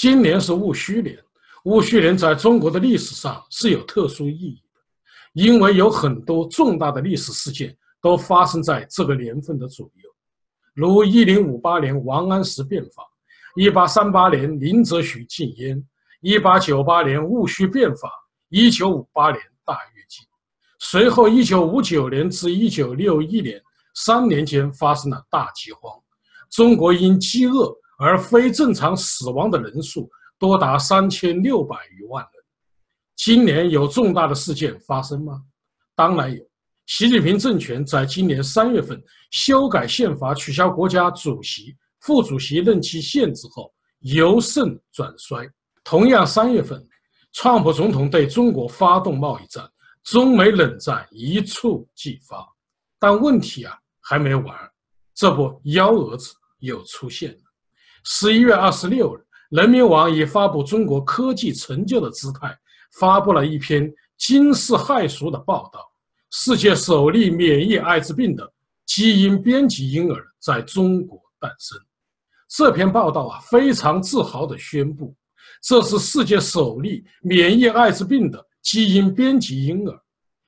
今年是戊戌年，戊戌年在中国的历史上是有特殊意义的，因为有很多重大的历史事件都发生在这个年份的左右，如一零五八年王安石变法，一八三八年林则徐禁烟，一八九八年戊戌变法，一九五八年大跃进，随后一九五九年至一九六一年三年间发生了大饥荒，中国因饥饿。而非正常死亡的人数多达三千六百余万人。今年有重大的事件发生吗？当然有。习近平政权在今年三月份修改宪法，取消国家主席、副主席任期限制后，由盛转衰。同样，三月份，川普总统对中国发动贸易战，中美冷战一触即发。但问题啊还没完，这不，幺蛾子又出现了。十一月二十六日，人民网以发布中国科技成就的姿态，发布了一篇惊世骇俗的报道：世界首例免疫艾滋病的基因编辑婴儿在中国诞生。这篇报道啊，非常自豪地宣布，这是世界首例免疫艾滋病的基因编辑婴儿，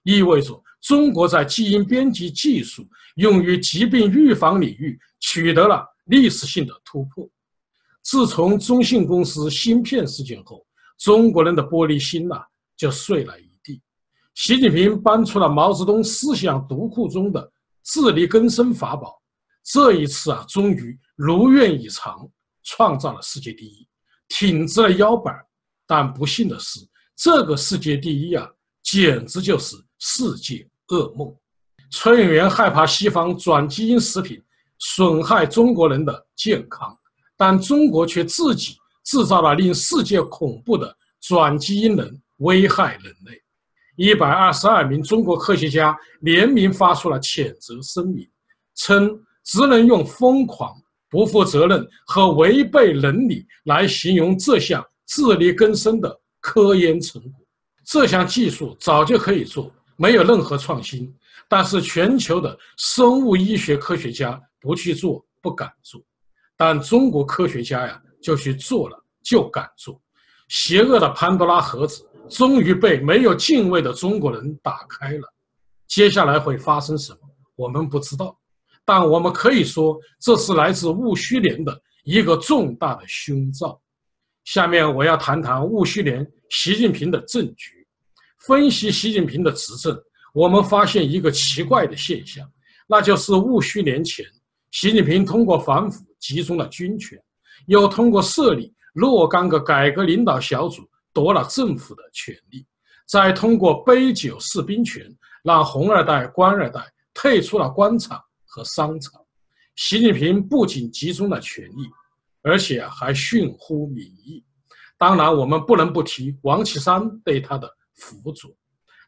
意味着中国在基因编辑技术用于疾病预防领域取得了历史性的突破。自从中信公司芯片事件后，中国人的玻璃心呐就碎了一地。习近平搬出了毛泽东思想读库中的自力更生法宝，这一次啊，终于如愿以偿，创造了世界第一，挺直了腰板。但不幸的是，这个世界第一啊，简直就是世界噩梦。崔永元害怕西方转基因食品损害中国人的健康。但中国却自己制造了令世界恐怖的转基因人，危害人类。一百二十二名中国科学家联名发出了谴责声明，称只能用疯狂、不负责任和违背伦理来形容这项自力更生的科研成果。这项技术早就可以做，没有任何创新，但是全球的生物医学科学家不去做，不敢做。但中国科学家呀，就去做了，就敢做。邪恶的潘多拉盒子终于被没有敬畏的中国人打开了。接下来会发生什么，我们不知道。但我们可以说，这是来自戊戌年的一个重大的凶兆。下面我要谈谈戊戌年习近平的政局，分析习近平的执政。我们发现一个奇怪的现象，那就是戊戌年前，习近平通过反腐。集中了军权，又通过设立若干个改革领导小组夺了政府的权力，再通过杯酒释兵权，让红二代、官二代退出了官场和商场。习近平不仅集中了权力，而且还训乎民意。当然，我们不能不提王岐山对他的辅佐，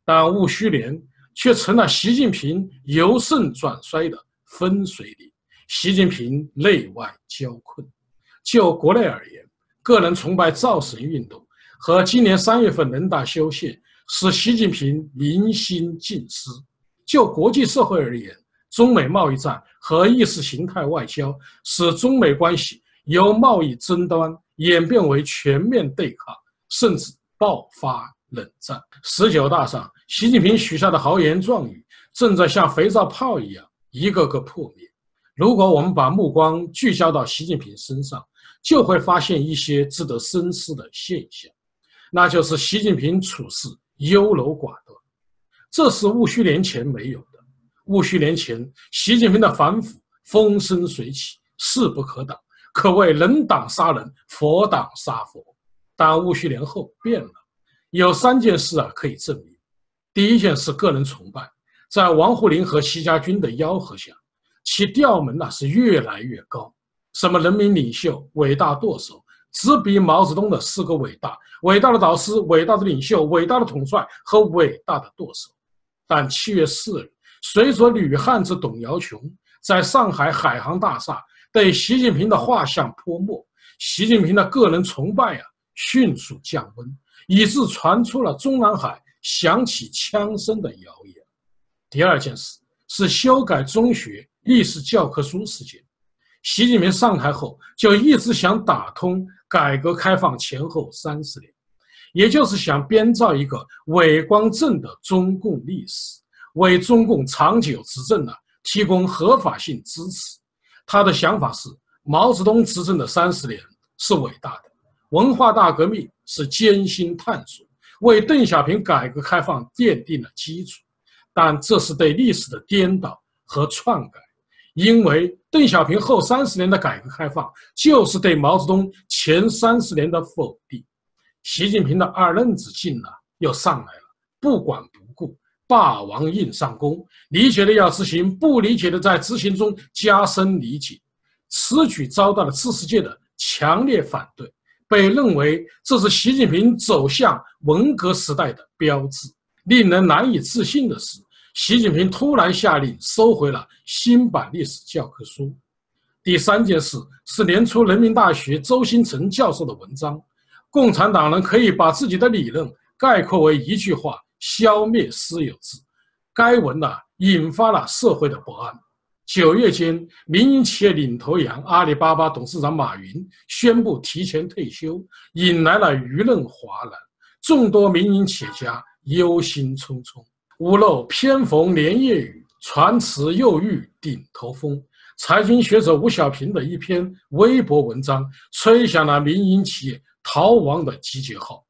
但戊戌年却成了习近平由盛转衰的分水岭。习近平内外交困。就国内而言，个人崇拜造神运动和今年三月份人大修宪使习近平民心尽失；就国际社会而言，中美贸易战和意识形态外交使中美关系由贸易争端演变为全面对抗，甚至爆发冷战。十九大上，习近平许下的豪言壮语正在像肥皂泡一样一个个破灭。如果我们把目光聚焦到习近平身上，就会发现一些值得深思的现象，那就是习近平处事优柔寡断，这是戊戌年前没有的。戊戌年前，习近平的反腐风生水起，势不可挡，可谓人挡杀人，佛挡杀佛。但戊戌年后变了，有三件事啊可以证明。第一件是个人崇拜，在王沪宁和习家军的吆喝下。其调门呐是越来越高，什么人民领袖、伟大舵手，只比毛泽东的四个伟大：伟大的导师、伟大的领袖、伟大的统帅和伟大的舵手。但七月四日，随着女汉子董瑶琼在上海海航大厦对习近平的画像泼墨，习近平的个人崇拜啊迅速降温，以致传出了中南海响起枪声的谣言。第二件事是修改中学。历史教科书事件，习近平上台后就一直想打通改革开放前后三十年，也就是想编造一个伪光正的中共历史，为中共长久执政呢提供合法性支持。他的想法是：毛泽东执政的三十年是伟大的，文化大革命是艰辛探索，为邓小平改革开放奠定了基础。但这是对历史的颠倒和篡改，因为邓小平后三十年的改革开放就是对毛泽东前三十年的否定。习近平的二愣子劲呢又上来了，不管不顾，霸王硬上弓，理解的要执行，不理解的在执行中加深理解。此举遭到了知识界的强烈反对，被认为这是习近平走向文革时代的标志。令人难以置信的是，习近平突然下令收回了新版历史教科书。第三件事是年初人民大学周新成教授的文章：“共产党人可以把自己的理论概括为一句话：消灭私有制。”该文呢，引发了社会的不安。九月间，民营企业领头羊阿里巴巴董事长马云宣布提前退休，引来了舆论哗然，众多民营企业家。忧心忡忡，屋漏偏逢连夜雨，船迟又遇顶头风。财经学者吴小平的一篇微博文章，吹响了民营企业逃亡的集结号。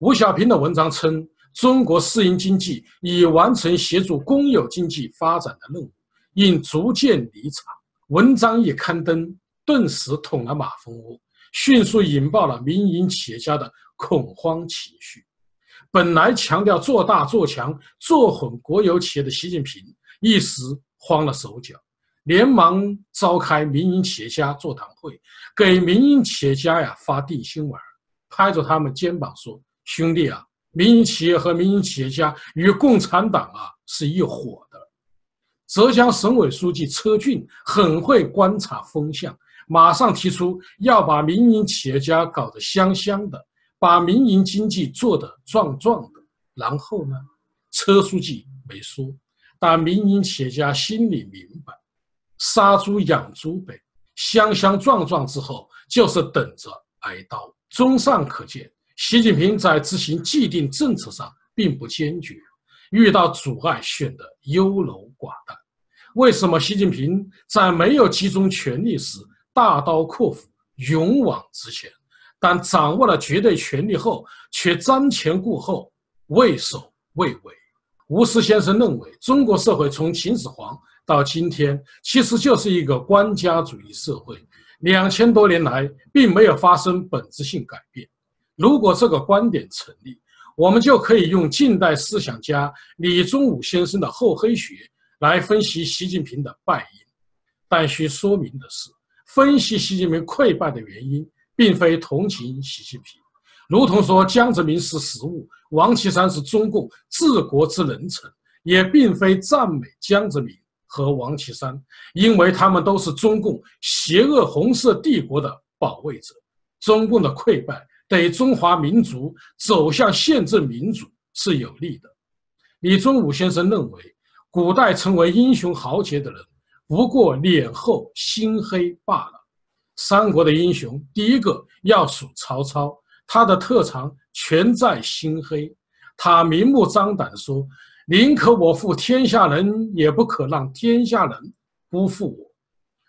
吴小平的文章称，中国私营经济已完成协助公有经济发展的任务，应逐渐离场。文章一刊登，顿时捅了马蜂窝，迅速引爆了民营企业家的恐慌情绪。本来强调做大做强、做混国有企业的习近平，一时慌了手脚，连忙召开民营企业家座谈会，给民营企业家呀发定心丸，拍着他们肩膀说：“兄弟啊，民营企业和民营企业家与共产党啊是一伙的。”浙江省委书记车俊很会观察风向，马上提出要把民营企业家搞得香香的。把民营经济做得壮壮的，然后呢？车书记没说，但民营企业家心里明白，杀猪养猪呗，香香壮壮之后就是等着挨刀。综上可见，习近平在执行既定政策上并不坚决，遇到阻碍选得优柔寡断。为什么习近平在没有集中权力时大刀阔斧、勇往直前？但掌握了绝对权力后，却瞻前顾后、畏首畏尾。吴思先生认为，中国社会从秦始皇到今天，其实就是一个官家主义社会，两千多年来并没有发生本质性改变。如果这个观点成立，我们就可以用近代思想家李宗武先生的厚黑学来分析习近平的败因。但需说明的是，分析习近平溃败的原因。并非同情习近平，如同说江泽民是食物，王岐山是中共治国之能臣，也并非赞美江泽民和王岐山，因为他们都是中共邪恶红色帝国的保卫者。中共的溃败对中华民族走向宪政民主是有利的。李宗武先生认为，古代成为英雄豪杰的人，不过脸厚心黑罢了。三国的英雄，第一个要数曹操，他的特长全在心黑。他明目张胆说：“宁可我负天下人，也不可让天下人辜负我。”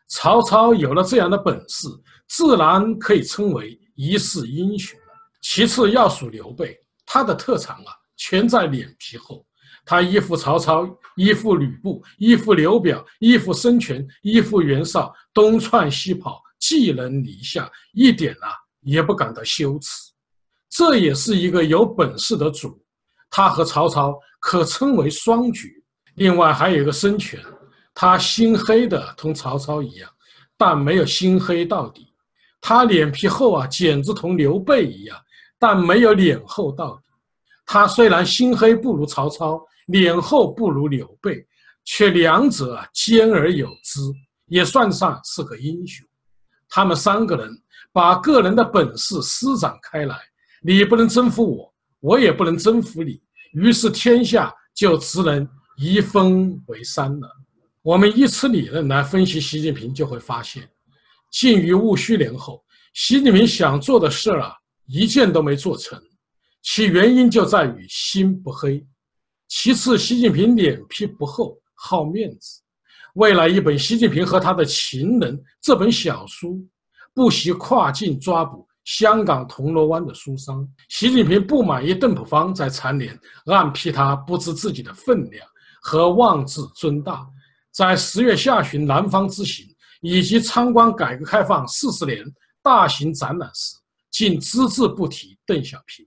曹操有了这样的本事，自然可以称为一世英雄。其次要数刘备，他的特长啊，全在脸皮厚。他依附曹操，依附吕布，依附刘表，依附孙权，依附袁绍，东窜西跑。寄人篱下，一点啊也不感到羞耻，这也是一个有本事的主。他和曹操可称为双绝。另外还有一个孙权，他心黑的同曹操一样，但没有心黑到底。他脸皮厚啊，简直同刘备一样，但没有脸厚到底。他虽然心黑不如曹操，脸厚不如刘备，却两者啊兼而有之，也算上是个英雄。他们三个人把个人的本事施展开来，你不能征服我，我也不能征服你，于是天下就只能一分为三了。我们以此理论来分析习近平，就会发现，进于戊戌年后，习近平想做的事儿啊，一件都没做成，其原因就在于心不黑。其次，习近平脸皮不厚，好面子。为了一本《习近平和他的情人》这本小书，不惜跨境抓捕香港铜锣湾的书商。习近平不满意邓普方在残联暗批他不知自己的分量和妄自尊大，在十月下旬南方之行。以及参观改革开放四十年大型展览时，竟只字不提邓小平。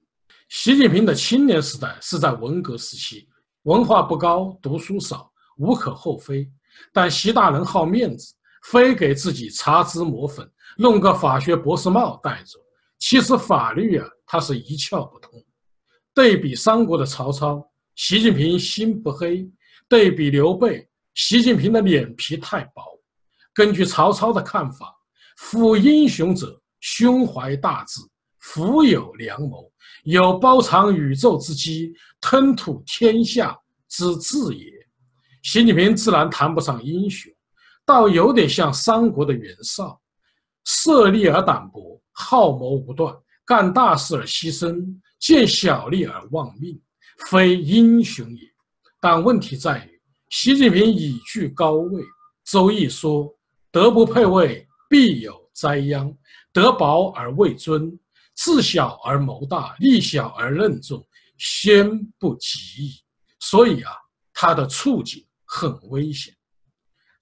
习近平的青年时代是在文革时期，文化不高，读书少，无可厚非。但习大人好面子，非给自己擦脂抹粉，弄个法学博士帽戴着。其实法律啊，他是一窍不通。对比三国的曹操，习近平心不黑；对比刘备，习近平的脸皮太薄。根据曹操的看法，夫英雄者，胸怀大志，腹有良谋，有包藏宇宙之机，吞吐天下之志也。习近平自然谈不上英雄，倒有点像三国的袁绍，色厉而胆薄，好谋无断，干大事而牺牲，见小利而忘命，非英雄也。但问题在于，习近平已居高位，《周易》说。德不配位，必有灾殃；德薄而位尊，智小而谋大，力小而任重，先不及矣。所以啊，他的处境很危险。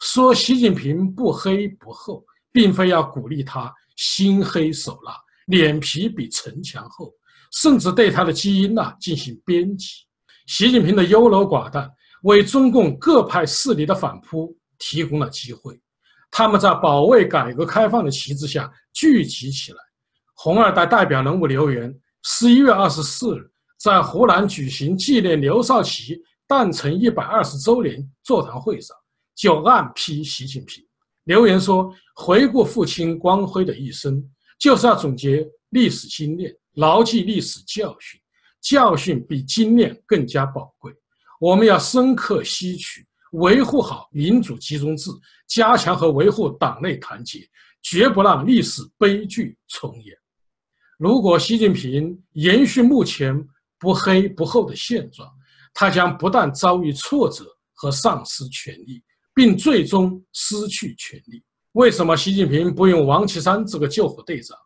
说习近平不黑不厚，并非要鼓励他心黑手辣，脸皮比城墙厚，甚至对他的基因呐进行编辑。习近平的优柔寡断，为中共各派势力的反扑提供了机会。他们在保卫改革开放的旗帜下聚集起来。红二代代表人物刘源十一月二十四日在湖南举行纪念刘少奇诞辰一百二十周年座谈会上，就暗批习近平。留言说：“回顾父亲光辉的一生，就是要总结历史经验，牢记历史教训。教训比经验更加宝贵，我们要深刻吸取。”维护好民主集中制，加强和维护党内团结，绝不让历史悲剧重演。如果习近平延续目前不黑不厚的现状，他将不但遭遇挫折和丧失权力，并最终失去权力。为什么习近平不用王岐山这个救火队长？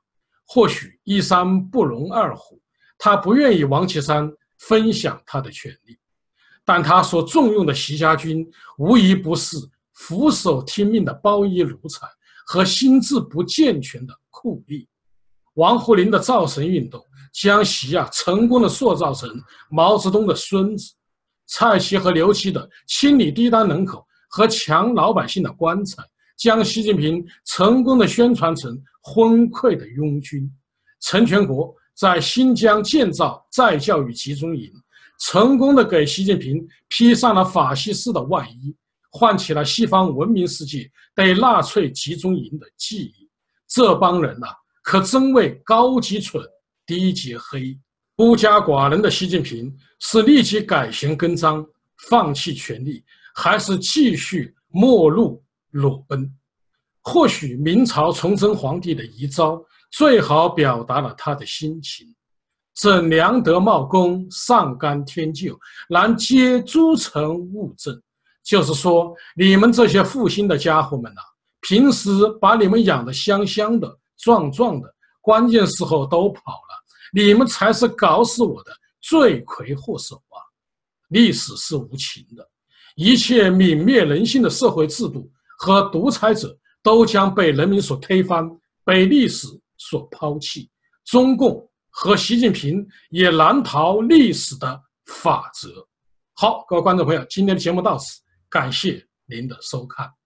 或许一山不容二虎，他不愿意王岐山分享他的权利。但他所重用的习家军，无疑不是俯首听命的包衣奴才和心智不健全的酷吏。王沪宁的造神运动将习啊成功的塑造成毛泽东的孙子，蔡奇和刘奇的清理低端人口和抢老百姓的棺材，将习近平成功的宣传成昏聩的庸君。陈全国在新疆建造再教育集中营。成功的给习近平披上了法西斯的外衣，唤起了西方文明世界对纳粹集中营的记忆。这帮人呐，可真为高级蠢，低级黑。孤家寡人的习近平是立即改弦更张，放弃权力，还是继续末路裸奔？或许明朝崇祯皇帝的遗诏最好表达了他的心情。朕良德茂功，上干天救，然皆诸臣误政。就是说，你们这些负心的家伙们呐，平时把你们养得香香的、壮壮的，关键时候都跑了，你们才是搞死我的罪魁祸首啊！历史是无情的，一切泯灭人性的社会制度和独裁者都将被人民所推翻，被历史所抛弃。中共。和习近平也难逃历史的法则。好，各位观众朋友，今天的节目到此，感谢您的收看。